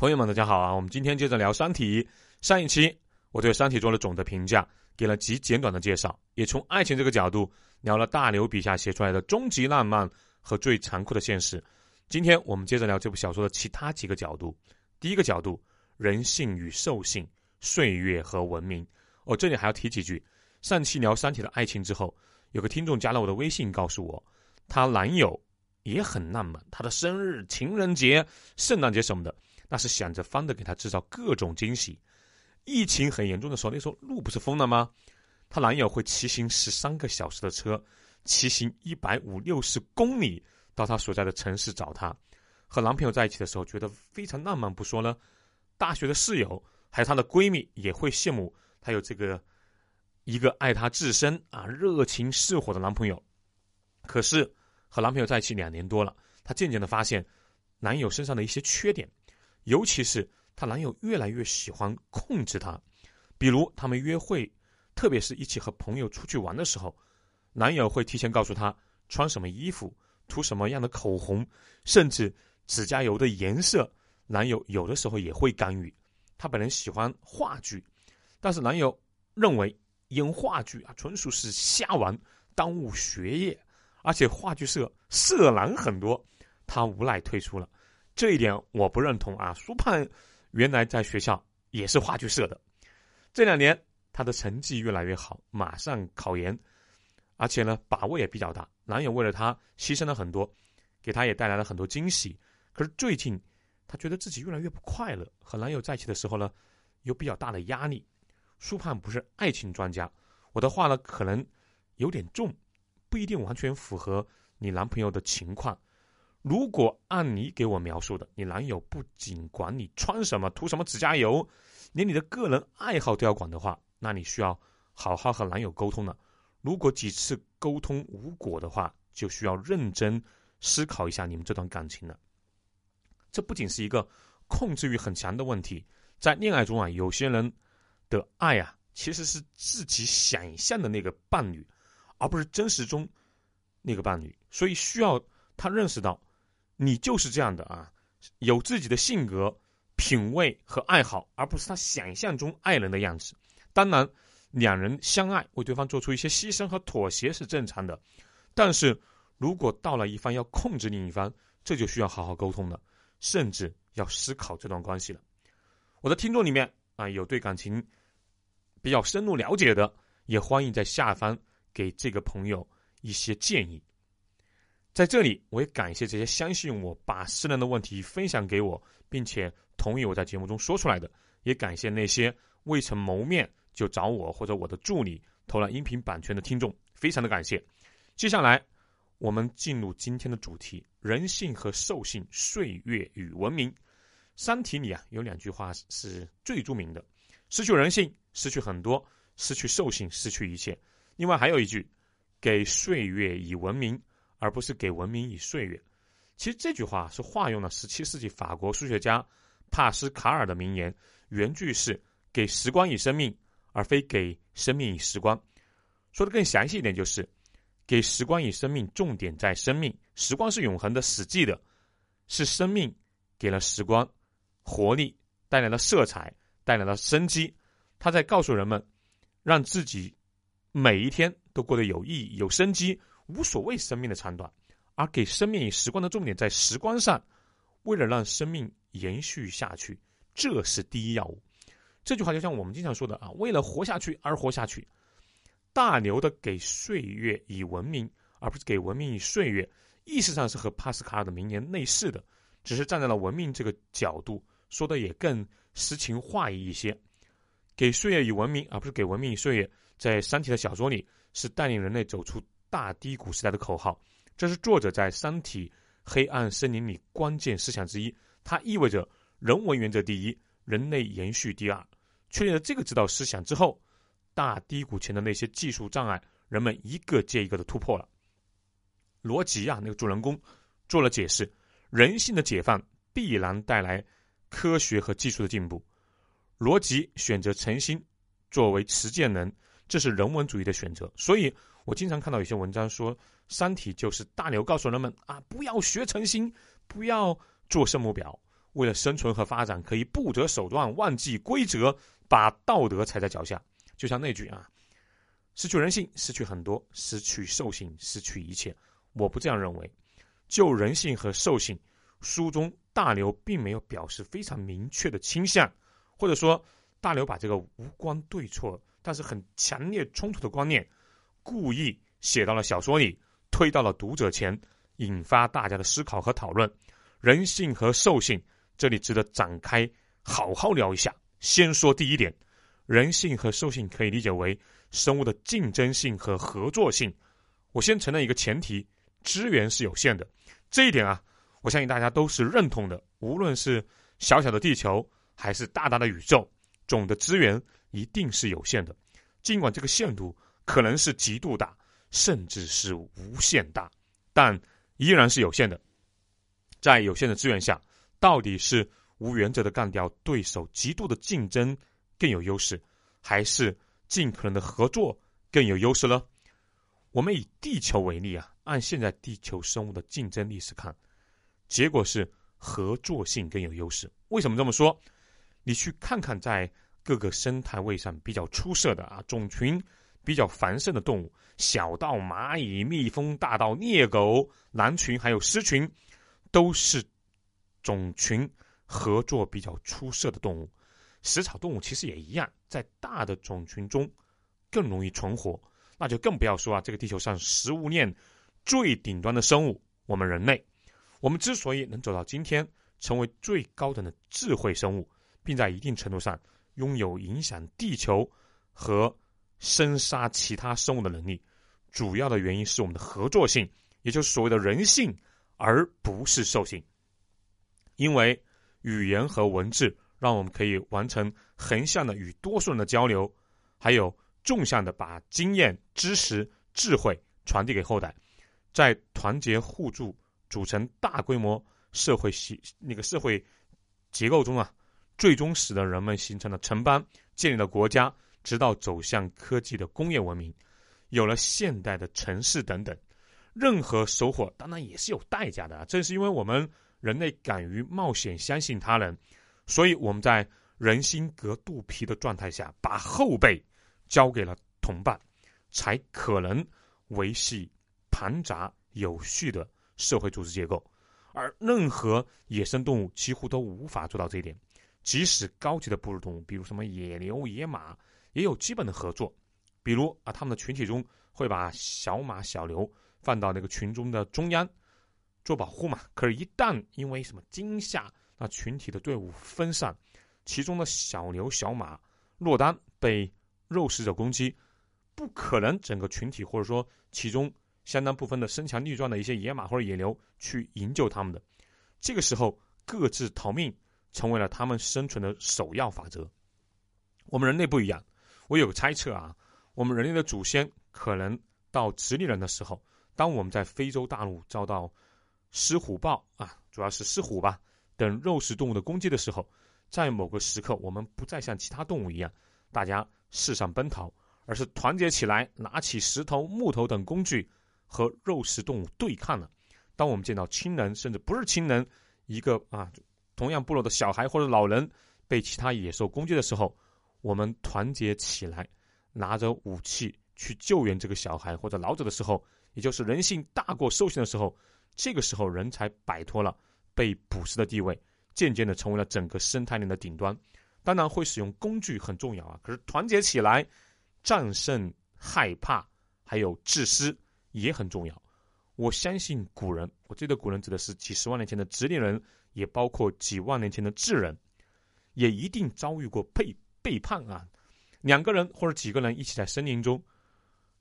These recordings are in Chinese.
朋友们，大家好啊！我们今天接着聊《三体》。上一期我对《三体》做了总的评价，给了极简短的介绍，也从爱情这个角度聊了大刘笔下写出来的终极浪漫和最残酷的现实。今天我们接着聊这部小说的其他几个角度。第一个角度，人性与兽性、岁月和文明。哦，这里还要提几句。上期聊《三体》的爱情之后，有个听众加了我的微信，告诉我，她男友也很浪漫，他的生日、情人节、圣诞节什么的。那是想着方的给她制造各种惊喜。疫情很严重的时候，那时候路不是封了吗？她男友会骑行十三个小时的车，骑行一百五六十公里到她所在的城市找她。和男朋友在一起的时候，觉得非常浪漫不说呢，大学的室友还有她的闺蜜也会羡慕她有这个一个爱她至深啊、热情似火的男朋友。可是和男朋友在一起两年多了，她渐渐的发现男友身上的一些缺点。尤其是她男友越来越喜欢控制她，比如他们约会，特别是一起和朋友出去玩的时候，男友会提前告诉她穿什么衣服、涂什么样的口红，甚至指甲油的颜色，男友有的时候也会干预。她本人喜欢话剧，但是男友认为演话剧啊纯属是瞎玩，耽误学业，而且话剧社色狼很多，她无奈退出了。这一点我不认同啊！苏盼原来在学校也是话剧社的，这两年他的成绩越来越好，马上考研，而且呢把握也比较大。男友为了她牺牲了很多，给她也带来了很多惊喜。可是最近，她觉得自己越来越不快乐，和男友在一起的时候呢，有比较大的压力。苏盼不是爱情专家，我的话呢可能有点重，不一定完全符合你男朋友的情况。如果按你给我描述的，你男友不仅管你穿什么、涂什么指甲油，连你的个人爱好都要管的话，那你需要好好和男友沟通了。如果几次沟通无果的话，就需要认真思考一下你们这段感情了。这不仅是一个控制欲很强的问题，在恋爱中啊，有些人的爱啊，其实是自己想象的那个伴侣，而不是真实中那个伴侣，所以需要他认识到。你就是这样的啊，有自己的性格、品味和爱好，而不是他想象中爱人的样子。当然，两人相爱，为对方做出一些牺牲和妥协是正常的。但是如果到了一方要控制另一方，这就需要好好沟通了，甚至要思考这段关系了。我的听众里面啊，有对感情比较深入了解的，也欢迎在下方给这个朋友一些建议。在这里，我也感谢这些相信我、把私人的问题分享给我，并且同意我在节目中说出来的，也感谢那些未曾谋面就找我或者我的助理投了音频版权的听众，非常的感谢。接下来，我们进入今天的主题：人性和兽性，岁月与文明。《三体》里啊，有两句话是最著名的：失去人性，失去很多；失去兽性，失去一切。另外还有一句：给岁月以文明。而不是给文明以岁月。其实这句话是化用了十七世纪法国数学家帕斯卡尔的名言，原句是“给时光以生命，而非给生命以时光”。说的更详细一点，就是“给时光以生命，重点在生命。时光是永恒的、死寂的，是生命给了时光活力，带来了色彩，带来了生机。他在告诉人们，让自己每一天都过得有意义、有生机。”无所谓生命的长短，而给生命以时光的重点在时光上，为了让生命延续下去，这是第一要务。这句话就像我们经常说的啊，为了活下去而活下去。大牛的给岁月以文明，而不是给文明以岁月，意识上是和帕斯卡尔的名言类似的，只是站在了文明这个角度说的也更诗情画意一些。给岁月以文明，而不是给文明以岁月，在《三体》的小说里是带领人类走出。大低谷时代的口号，这是作者在《三体：黑暗森林》里关键思想之一。它意味着人文原则第一，人类延续第二。确立了这个指导思想之后，大低谷前的那些技术障碍，人们一个接一个的突破了。罗辑啊，那个主人公做了解释：人性的解放必然带来科学和技术的进步。罗辑选择诚心作为实践人，这是人文主义的选择。所以。我经常看到有些文章说，《三体》就是大牛告诉人们啊，不要学诚心，不要做圣母婊。为了生存和发展，可以不择手段、忘记规则，把道德踩在脚下。就像那句啊，失去人性，失去很多；失去兽性，失去一切。我不这样认为。就人性和兽性，书中大刘并没有表示非常明确的倾向，或者说大刘把这个无关对错，但是很强烈冲突的观念，故意写到了小说里，推到了读者前，引发大家的思考和讨论。人性和兽性。这里值得展开好好聊一下。先说第一点，人性和兽性可以理解为生物的竞争性和合作性。我先承认一个前提：资源是有限的。这一点啊，我相信大家都是认同的。无论是小小的地球，还是大大的宇宙，总的资源一定是有限的。尽管这个限度可能是极度大，甚至是无限大，但依然是有限的。在有限的资源下。到底是无原则的干掉对手，极度的竞争更有优势，还是尽可能的合作更有优势呢？我们以地球为例啊，按现在地球生物的竞争历史看，结果是合作性更有优势。为什么这么说？你去看看在各个生态位上比较出色的啊，种群比较繁盛的动物，小到蚂蚁、蜜蜂，大到猎狗、狼群，还有狮群，都是。种群合作比较出色的动物，食草动物其实也一样，在大的种群中更容易存活。那就更不要说啊，这个地球上食物链最顶端的生物——我们人类。我们之所以能走到今天，成为最高等的智慧生物，并在一定程度上拥有影响地球和生杀其他生物的能力，主要的原因是我们的合作性，也就是所谓的人性，而不是兽性。因为语言和文字让我们可以完成横向的与多数人的交流，还有纵向的把经验、知识、智慧传递给后代，在团结互助、组成大规模社会系那个社会结构中啊，最终使得人们形成了城邦，建立了国家，直到走向科技的工业文明，有了现代的城市等等。任何收获当然也是有代价的啊！正是因为我们。人类敢于冒险，相信他人，所以我们在人心隔肚皮的状态下，把后辈交给了同伴，才可能维系庞杂有序的社会组织结构。而任何野生动物几乎都无法做到这一点。即使高级的哺乳动物，比如什么野牛、野马，也有基本的合作。比如啊，他们的群体中会把小马、小牛放到那个群中的中央。做保护嘛，可是，一旦因为什么惊吓，那群体的队伍分散，其中的小牛、小马落单被肉食者攻击，不可能整个群体或者说其中相当部分的身强力壮的一些野马或者野牛去营救他们的。这个时候，各自逃命成为了他们生存的首要法则。我们人类不一样，我有个猜测啊，我们人类的祖先可能到直立人的时候，当我们在非洲大陆遭到狮虎豹啊，主要是狮虎吧等肉食动物的攻击的时候，在某个时刻，我们不再像其他动物一样，大家四散奔逃，而是团结起来，拿起石头、木头等工具和肉食动物对抗了。当我们见到亲人，甚至不是亲人，一个啊同样部落的小孩或者老人被其他野兽攻击的时候，我们团结起来，拿着武器去救援这个小孩或者老者的时候，也就是人性大过兽性的时候。这个时候，人才摆脱了被捕食的地位，渐渐的成为了整个生态链的顶端。当然，会使用工具很重要啊，可是团结起来，战胜害怕还有自私也很重要。我相信古人，我这个古人指的是几十万年前的直立人，也包括几万年前的智人，也一定遭遇过背背叛啊。两个人或者几个人一起在森林中，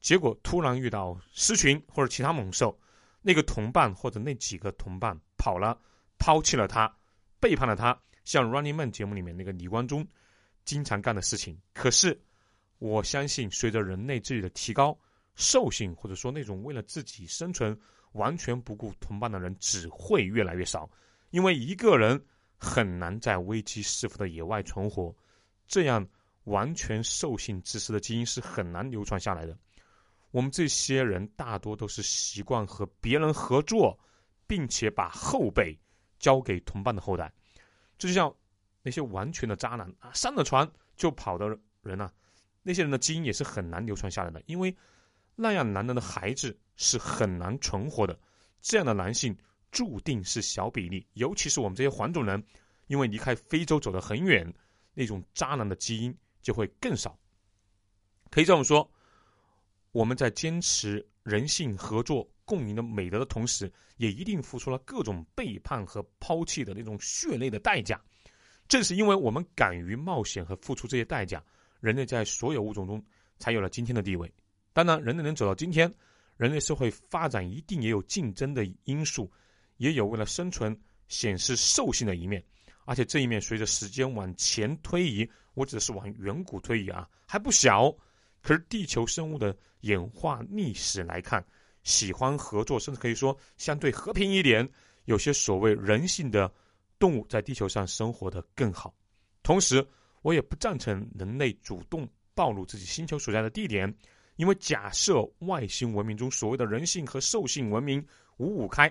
结果突然遇到狮群或者其他猛兽。那个同伴或者那几个同伴跑了，抛弃了他，背叛了他，像《Running Man》节目里面那个李光中经常干的事情。可是，我相信随着人类智力的提高，兽性或者说那种为了自己生存完全不顾同伴的人只会越来越少，因为一个人很难在危机四伏的野外存活，这样完全兽性自私的基因是很难流传下来的。我们这些人大多都是习惯和别人合作，并且把后辈交给同伴的后代。这就像那些完全的渣男啊，上了船就跑的人呐，那些人的基因也是很难流传下来的，因为那样男人的孩子是很难存活的。这样的男性注定是小比例，尤其是我们这些黄种人，因为离开非洲走得很远，那种渣男的基因就会更少。可以这么说，我们在坚持人性合作共赢的美德的同时，也一定付出了各种背叛和抛弃的那种血泪的代价。正是因为我们敢于冒险和付出这些代价，人类在所有物种中才有了今天的地位。当然，人类能走到今天。人类社会发展一定也有竞争的因素，也有为了生存显示兽性的一面，而且这一面随着时间往前推移，我指的是往远古推移啊，还不小。可是地球生物的演化历史来看，喜欢合作，甚至可以说相对和平一点，有些所谓人性的动物在地球上生活的更好。同时，我也不赞成人类主动暴露自己星球所在的地点。因为假设外星文明中所谓的人性和兽性文明五五开，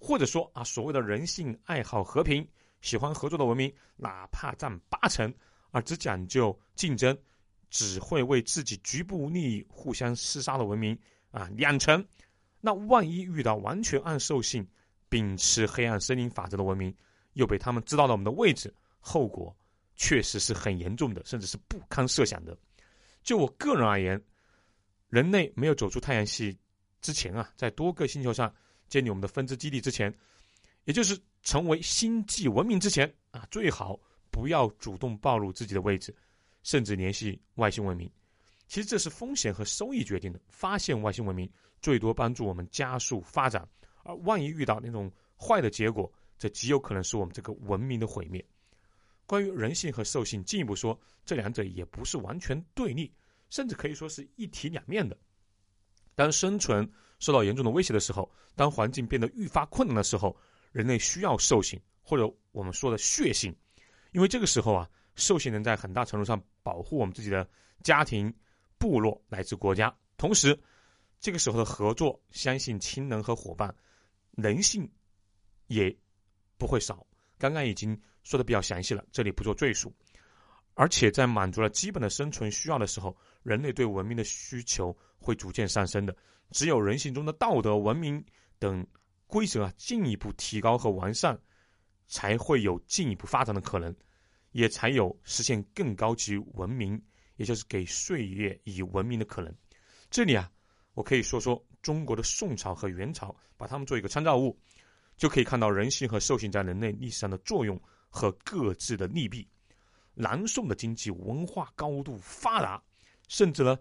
或者说啊所谓的人性爱好和平、喜欢合作的文明，哪怕占八成，而只讲究竞争，只会为自己局部利益互相厮杀的文明啊两成，那万一遇到完全按兽性、秉持黑暗森林法则的文明，又被他们知道了我们的位置，后果确实是很严重的，甚至是不堪设想的。就我个人而言。人类没有走出太阳系之前啊，在多个星球上建立我们的分支基地之前，也就是成为星际文明之前啊，最好不要主动暴露自己的位置，甚至联系外星文明。其实这是风险和收益决定的。发现外星文明最多帮助我们加速发展，而万一遇到那种坏的结果，这极有可能是我们这个文明的毁灭。关于人性和兽性，进一步说，这两者也不是完全对立。甚至可以说是一体两面的。当生存受到严重的威胁的时候，当环境变得愈发困难的时候，人类需要兽性，或者我们说的血性，因为这个时候啊，兽性能在很大程度上保护我们自己的家庭、部落乃至国家。同时，这个时候的合作、相信亲人和伙伴，人性也不会少。刚刚已经说的比较详细了，这里不做赘述。而且在满足了基本的生存需要的时候，人类对文明的需求会逐渐上升的。只有人性中的道德、文明等规则啊进一步提高和完善，才会有进一步发展的可能，也才有实现更高级文明，也就是给岁月以文明的可能。这里啊，我可以说说中国的宋朝和元朝，把它们做一个参照物，就可以看到人性和兽性在人类历史上的作用和各自的利弊。南宋的经济文化高度发达，甚至呢，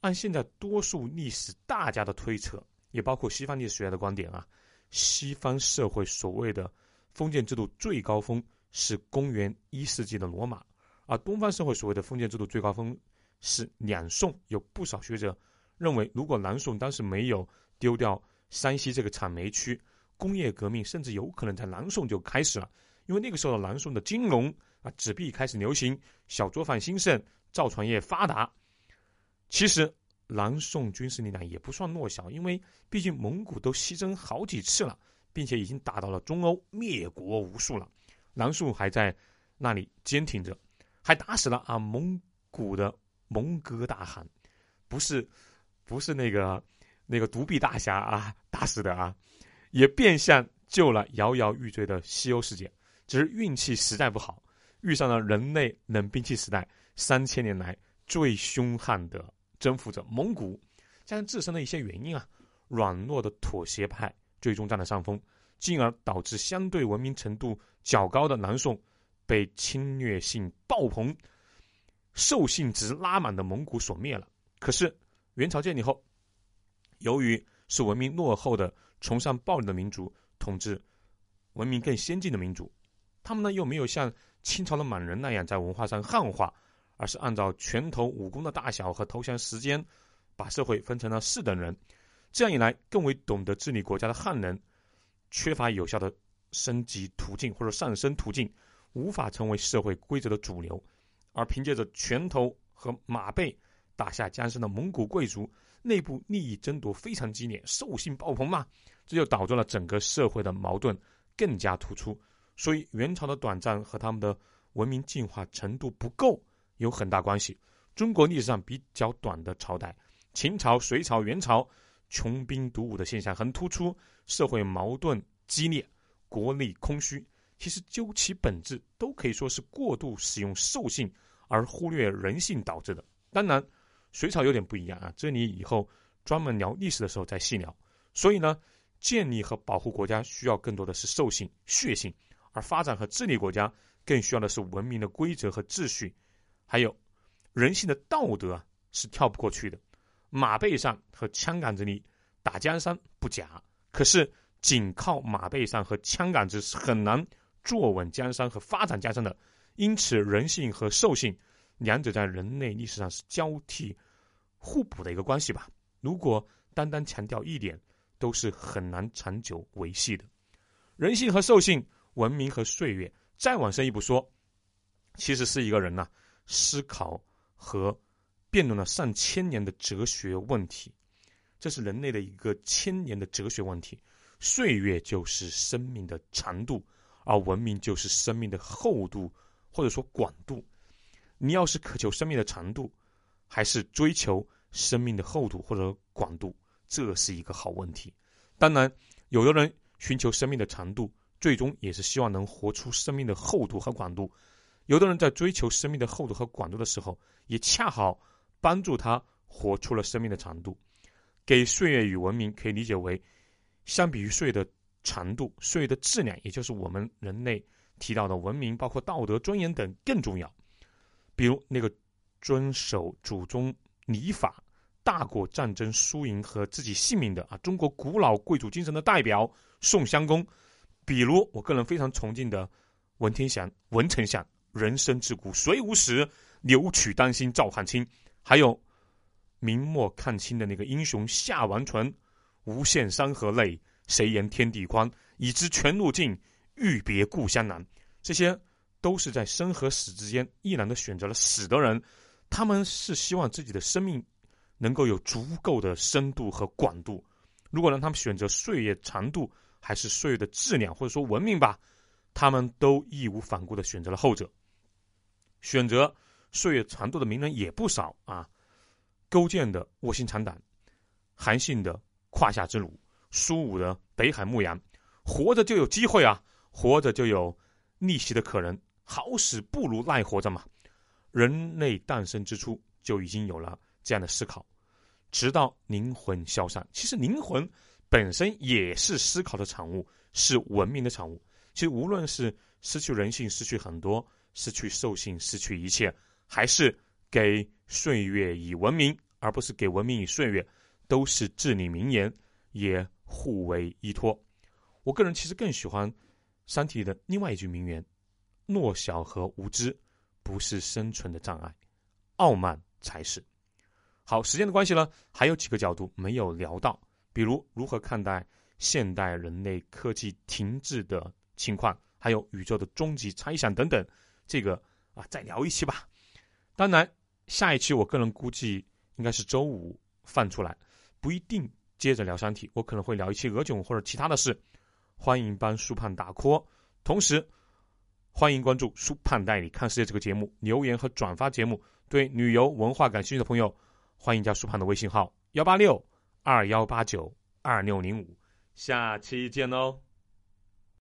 按现在多数历史大家的推测，也包括西方历史学家的观点啊，西方社会所谓的封建制度最高峰是公元一世纪的罗马，而东方社会所谓的封建制度最高峰是两宋。有不少学者认为，如果南宋当时没有丢掉山西这个产煤区，工业革命甚至有可能在南宋就开始了，因为那个时候的南宋的金融。啊，纸币开始流行，小作坊兴盛，造船业发达。其实南宋军事力量也不算弱小，因为毕竟蒙古都西征好几次了，并且已经打到了中欧，灭国无数了。南宋还在那里坚挺着，还打死了啊蒙古的蒙哥大汗，不是不是那个那个独臂大侠啊打死的啊，也变相救了摇摇欲坠的西欧世界，只是运气实在不好。遇上了人类冷兵器时代三千年来最凶悍的征服者蒙古，加上自身的一些原因啊，软弱的妥协派最终占了上风，进而导致相对文明程度较高的南宋被侵略性爆棚、兽性值拉满的蒙古所灭了。可是元朝建立后，由于是文明落后的、崇尚暴力的民族统治文明更先进的民族，他们呢又没有像。清朝的满人那样在文化上汉化，而是按照拳头武功的大小和投降时间，把社会分成了四等人。这样一来，更为懂得治理国家的汉人，缺乏有效的升级途径或者上升途径，无法成为社会规则的主流。而凭借着拳头和马背打下江山的蒙古贵族，内部利益争夺非常激烈，兽性爆棚嘛，这就导致了整个社会的矛盾更加突出。所以元朝的短暂和他们的文明进化程度不够有很大关系。中国历史上比较短的朝代，秦朝、隋朝、元朝，穷兵黩武的现象很突出，社会矛盾激烈，国力空虚。其实究其本质，都可以说是过度使用兽性而忽略人性导致的。当然，隋朝有点不一样啊，这里以后专门聊历史的时候再细聊。所以呢，建立和保护国家需要更多的是兽性、血性，而发展和治理国家更需要的是文明的规则和秩序，还有。人性的道德啊是跳不过去的，马背上和枪杆子里打江山不假，可是仅靠马背上和枪杆子是很难坐稳江山和发展江山的。因此，人性和兽性两者在人类历史上是交替互补的一个关系吧。如果单单强调一点，都是很难长久维系的。人性和兽性，文明和岁月，再往深一步说，其实是一个人呐思考。和辩论了上千年的哲学问题，这是人类的一个千年的哲学问题。岁月就是生命的长度，而文明就是生命的厚度或者说广度。你要是渴求生命的长度，还是追求生命的厚度或者广度，这是一个好问题。当然，有的人寻求生命的长度，最终也是希望能活出生命的厚度和广度。有的人在追求生命的厚度和广度的时候，也恰好帮助他活出了生命的长度。给岁月与文明可以理解为，相比于岁月的长度，岁月的质量，也就是我们人类提到的文明，包括道德、尊严等更重要。比如那个遵守祖宗礼法、大过战争输赢和自己性命的啊，中国古老贵族精神的代表宋襄公。比如我个人非常崇敬的文天祥、文丞相。人生自古谁无死，留取丹心照汗青。还有明末抗清的那个英雄夏完淳，无限山河泪，谁言天地宽？已知全路尽，欲别故乡难。这些都是在生和死之间毅然的选择了死的人。他们是希望自己的生命能够有足够的深度和广度。如果让他们选择岁月长度，还是岁月的质量，或者说文明吧，他们都义无反顾的选择了后者。选择岁月长度的名人也不少啊，勾践的卧薪尝胆，韩信的胯下之辱，苏武的北海牧羊，活着就有机会啊，活着就有逆袭的可能，好死不如赖活着嘛。人类诞生之初就已经有了这样的思考，直到灵魂消散。其实灵魂本身也是思考的产物，是文明的产物。其实无论是失去人性，失去很多。失去兽性，失去一切，还是给岁月以文明，而不是给文明以岁月，都是至理名言，也互为依托。我个人其实更喜欢《三体》的另外一句名言：“弱小和无知不是生存的障碍，傲慢才是。”好，时间的关系呢，还有几个角度没有聊到，比如如何看待现代人类科技停滞的情况，还有宇宙的终极猜想等等。这个啊，再聊一期吧。当然，下一期我个人估计应该是周五放出来，不一定接着聊三体，我可能会聊一期鹅囧或者其他的事。欢迎帮苏胖打 call，同时欢迎关注苏胖带你看世界这个节目，留言和转发节目。对旅游文化感兴趣的朋友，欢迎加苏胖的微信号幺八六二幺八九二六零五。下期见喽。